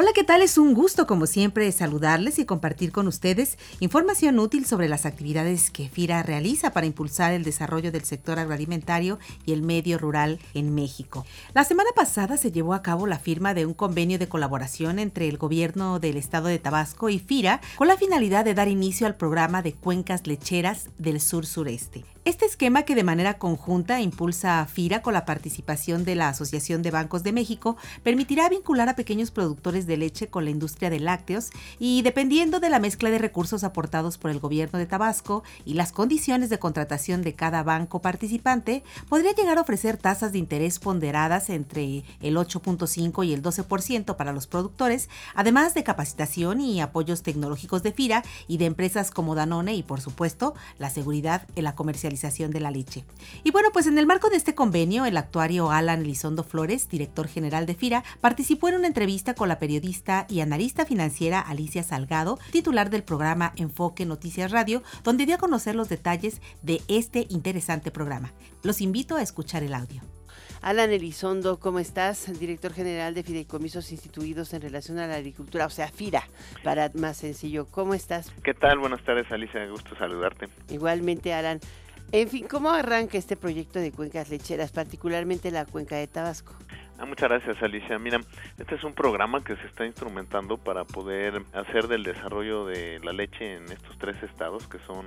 Hola, ¿qué tal? Es un gusto, como siempre, saludarles y compartir con ustedes información útil sobre las actividades que FIRA realiza para impulsar el desarrollo del sector agroalimentario y el medio rural en México. La semana pasada se llevó a cabo la firma de un convenio de colaboración entre el gobierno del estado de Tabasco y FIRA con la finalidad de dar inicio al programa de cuencas lecheras del sur-sureste. Este esquema que de manera conjunta impulsa a FIRA con la participación de la Asociación de Bancos de México permitirá vincular a pequeños productores de leche con la industria de lácteos y dependiendo de la mezcla de recursos aportados por el gobierno de Tabasco y las condiciones de contratación de cada banco participante, podría llegar a ofrecer tasas de interés ponderadas entre el 8.5 y el 12% para los productores, además de capacitación y apoyos tecnológicos de FIRA y de empresas como Danone y por supuesto la seguridad en la comercialización de la leche. Y bueno, pues en el marco de este convenio, el actuario Alan Elizondo Flores, director general de FIRA, participó en una entrevista con la periodista y analista financiera Alicia Salgado, titular del programa Enfoque Noticias Radio, donde dio a conocer los detalles de este interesante programa. Los invito a escuchar el audio. Alan Elizondo, ¿cómo estás? Director general de Fideicomisos Instituidos en relación a la agricultura, o sea, FIRA, para más sencillo. ¿Cómo estás? ¿Qué tal? Buenas tardes, Alicia. Gusto saludarte. Igualmente, Alan. En fin, ¿cómo arranca este proyecto de cuencas lecheras, particularmente la cuenca de Tabasco? Ah, muchas gracias, Alicia. Mira, este es un programa que se está instrumentando para poder hacer del desarrollo de la leche en estos tres estados, que son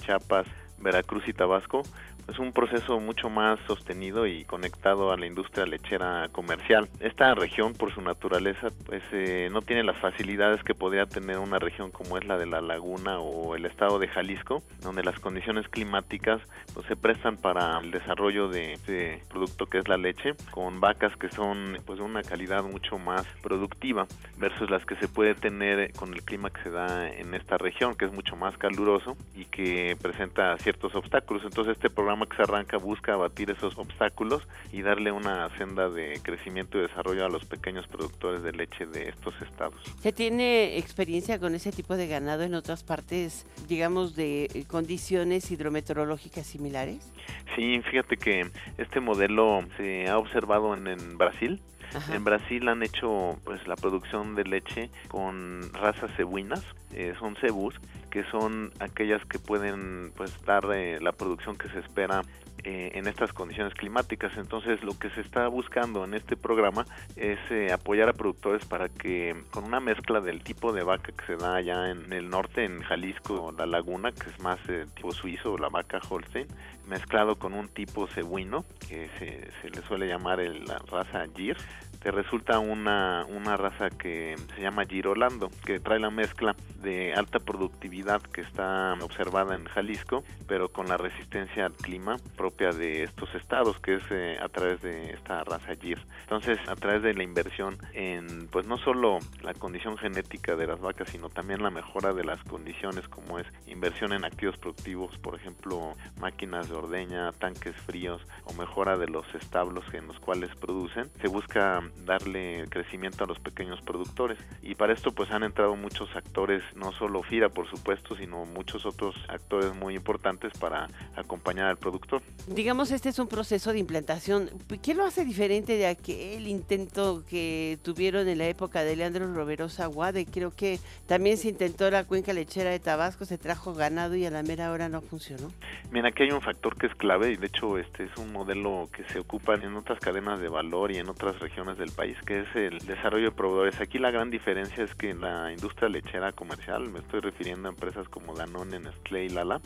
Chiapas, Veracruz y Tabasco, es un proceso mucho más sostenido y conectado a la industria lechera comercial. Esta región, por su naturaleza, pues eh, no tiene las facilidades que podría tener una región como es la de la Laguna o el estado de Jalisco, donde las condiciones climáticas pues, se prestan para el desarrollo de este producto que es la leche, con vacas que son pues de una calidad mucho más productiva versus las que se puede tener con el clima que se da en esta región, que es mucho más caluroso y que presenta ciertos obstáculos. Entonces este programa que se arranca busca abatir esos obstáculos y darle una senda de crecimiento y desarrollo a los pequeños productores de leche de estos estados. ¿Se tiene experiencia con ese tipo de ganado en otras partes, digamos, de eh, condiciones hidrometeorológicas similares? Sí, fíjate que este modelo se ha observado en, en Brasil, En Brasil han hecho pues la producción de leche con razas cebuinas, eh, son cebus que son aquellas que pueden pues dar eh, la producción que se espera eh, en estas condiciones climáticas. Entonces lo que se está buscando en este programa es eh, apoyar a productores para que con una mezcla del tipo de vaca que se da allá en el norte, en Jalisco, la laguna, que es más tipo suizo, la vaca Holstein, mezclado con un tipo cebuino, que se, se le suele llamar la raza Gir, te resulta una, una raza que se llama Girolando, que trae la mezcla de alta productividad que está observada en Jalisco, pero con la resistencia al clima propia de estos estados, que es eh, a través de esta raza Gir. Entonces, a través de la inversión en, pues no solo la condición genética de las vacas, sino también la mejora de las condiciones, como es inversión en activos productivos, por ejemplo, máquinas de ordeña, tanques fríos o mejora de los establos en los cuales producen, se busca darle crecimiento a los pequeños productores. Y para esto pues han entrado muchos actores, no solo FIRA por supuesto, sino muchos otros actores muy importantes para acompañar al productor. Digamos, este es un proceso de implantación. ¿Qué lo hace diferente de aquel intento que tuvieron en la época de Leandro Roverosa Guade? Creo que también se intentó la cuenca lechera de Tabasco, se trajo ganado y a la mera hora no funcionó. Mira, aquí hay un factor que es clave y de hecho este es un modelo que se ocupa en otras cadenas de valor y en otras regiones del país, que es el desarrollo de proveedores. Aquí la gran diferencia es que en la industria lechera comercial, me estoy refiriendo a empresas como Danone, Nestlé y Lala,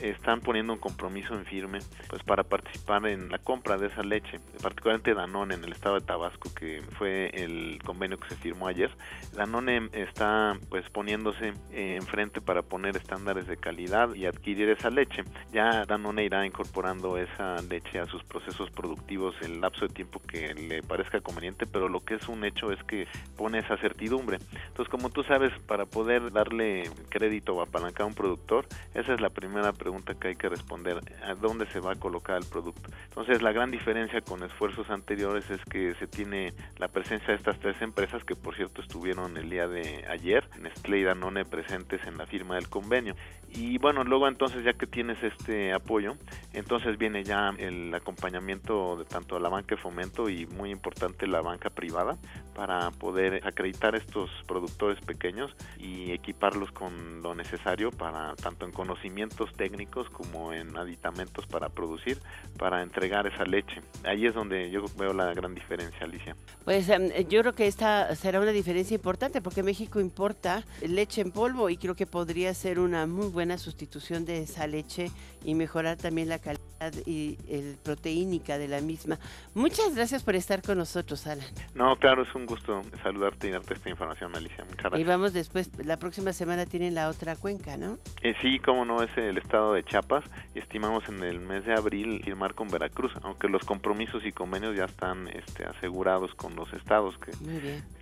están poniendo un compromiso en firme pues para participar en la compra de esa leche, particularmente Danone en el estado de Tabasco que fue el convenio que se firmó ayer. Danone está pues poniéndose eh, enfrente para poner estándares de calidad y adquirir esa leche. Ya Danone irá incorporando esa leche a sus procesos productivos en el lapso de tiempo que le parezca conveniente, pero lo que es un hecho es que pone esa certidumbre. Entonces, como tú sabes, para poder darle crédito o apalancar a un productor, esa es la primera pregunta que hay que responder, ¿a dónde se va a colocar el producto? Entonces, la gran diferencia con esfuerzos anteriores es que se tiene la presencia de estas tres empresas, que por cierto estuvieron el día de ayer, Nestlé y Danone presentes en la firma del convenio. Y bueno, luego entonces ya que tienes este apoyo, entonces viene ya el acompañamiento de tanto la banca de fomento y muy importante la banca privada para poder acreditar estos productores pequeños y equiparlos con lo necesario para tanto en conocimientos técnicos como en aditamentos para producir, para entregar esa leche. Ahí es donde yo veo la gran diferencia, Alicia. Pues em, yo creo que esta será una diferencia importante porque México importa leche en polvo y creo que podría ser una muy buena sustitución de esa leche y mejorar también la calidad y el proteínica de la misma. Muchas gracias por estar con nosotros, Alan. No, claro, es un gusto saludarte y darte esta información, Alicia. Muchas gracias. Y vamos después, la próxima semana tienen la otra cuenca, ¿no? Eh, sí, como no, es el estado de Chiapas. Estimamos en el mes de abril firmar con Veracruz, aunque los compromisos y convenios ya están este, asegurados con los estados que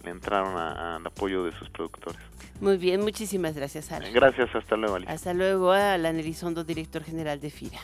le entraron al apoyo de sus productores. Muy bien, muchísimas gracias, Alan. Gracias, hasta luego, Alicia. Hasta luego, Alan Elizondo, director general de FIRA.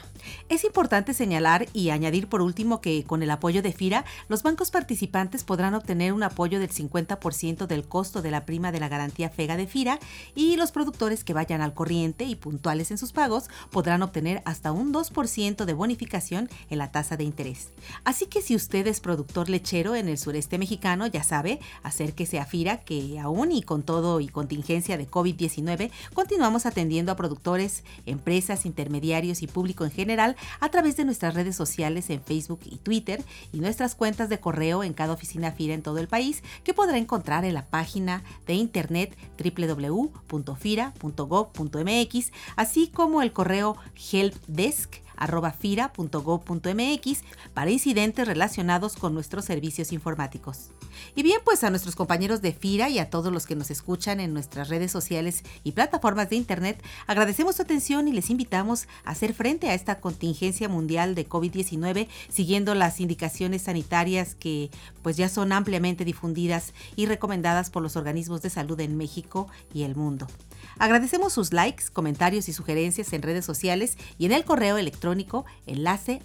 Es importante señalar y añadir por último que con el apoyo de FIRA, los bancos participantes podrán obtener un apoyo del 50% del costo de la prima de la garantía FEGA de FIRA y los productores que vayan al corriente y puntuales en sus pagos podrán obtener hasta un 2% de bonificación en la tasa de interés. Así que si usted es productor lechero en el sureste mexicano, ya sabe, acérquese a FIRA que aún y con todo y contingencia de COVID-19, continuamos atendiendo a productores, empresas, intermediarios y público en general a través de nuestras redes sociales en Facebook y Twitter y nuestras cuentas de correo en cada oficina FIRA en todo el país que podrá encontrar en la página de internet www.fira.gov.mx, así como el correo helpdesk fira.gov.mx para incidentes relacionados con nuestros servicios informáticos. Y bien, pues a nuestros compañeros de FIRA y a todos los que nos escuchan en nuestras redes sociales y plataformas de Internet, agradecemos su atención y les invitamos a hacer frente a esta contingencia mundial de COVID-19 siguiendo las indicaciones sanitarias que pues ya son ampliamente difundidas y recomendadas por los organismos de salud en México y el mundo. Agradecemos sus likes, comentarios y sugerencias en redes sociales y en el correo electrónico enlace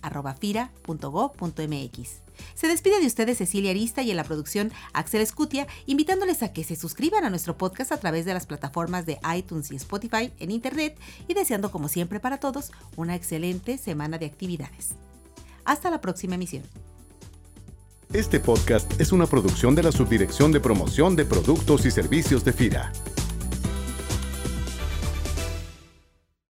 Se despide de ustedes Cecilia Arista y en la producción Axel Escutia, invitándoles a que se suscriban a nuestro podcast a través de las plataformas de iTunes y Spotify en Internet y deseando como siempre para todos una excelente semana de actividades. Hasta la próxima emisión. Este podcast es una producción de la Subdirección de Promoción de Productos y Servicios de FIRA.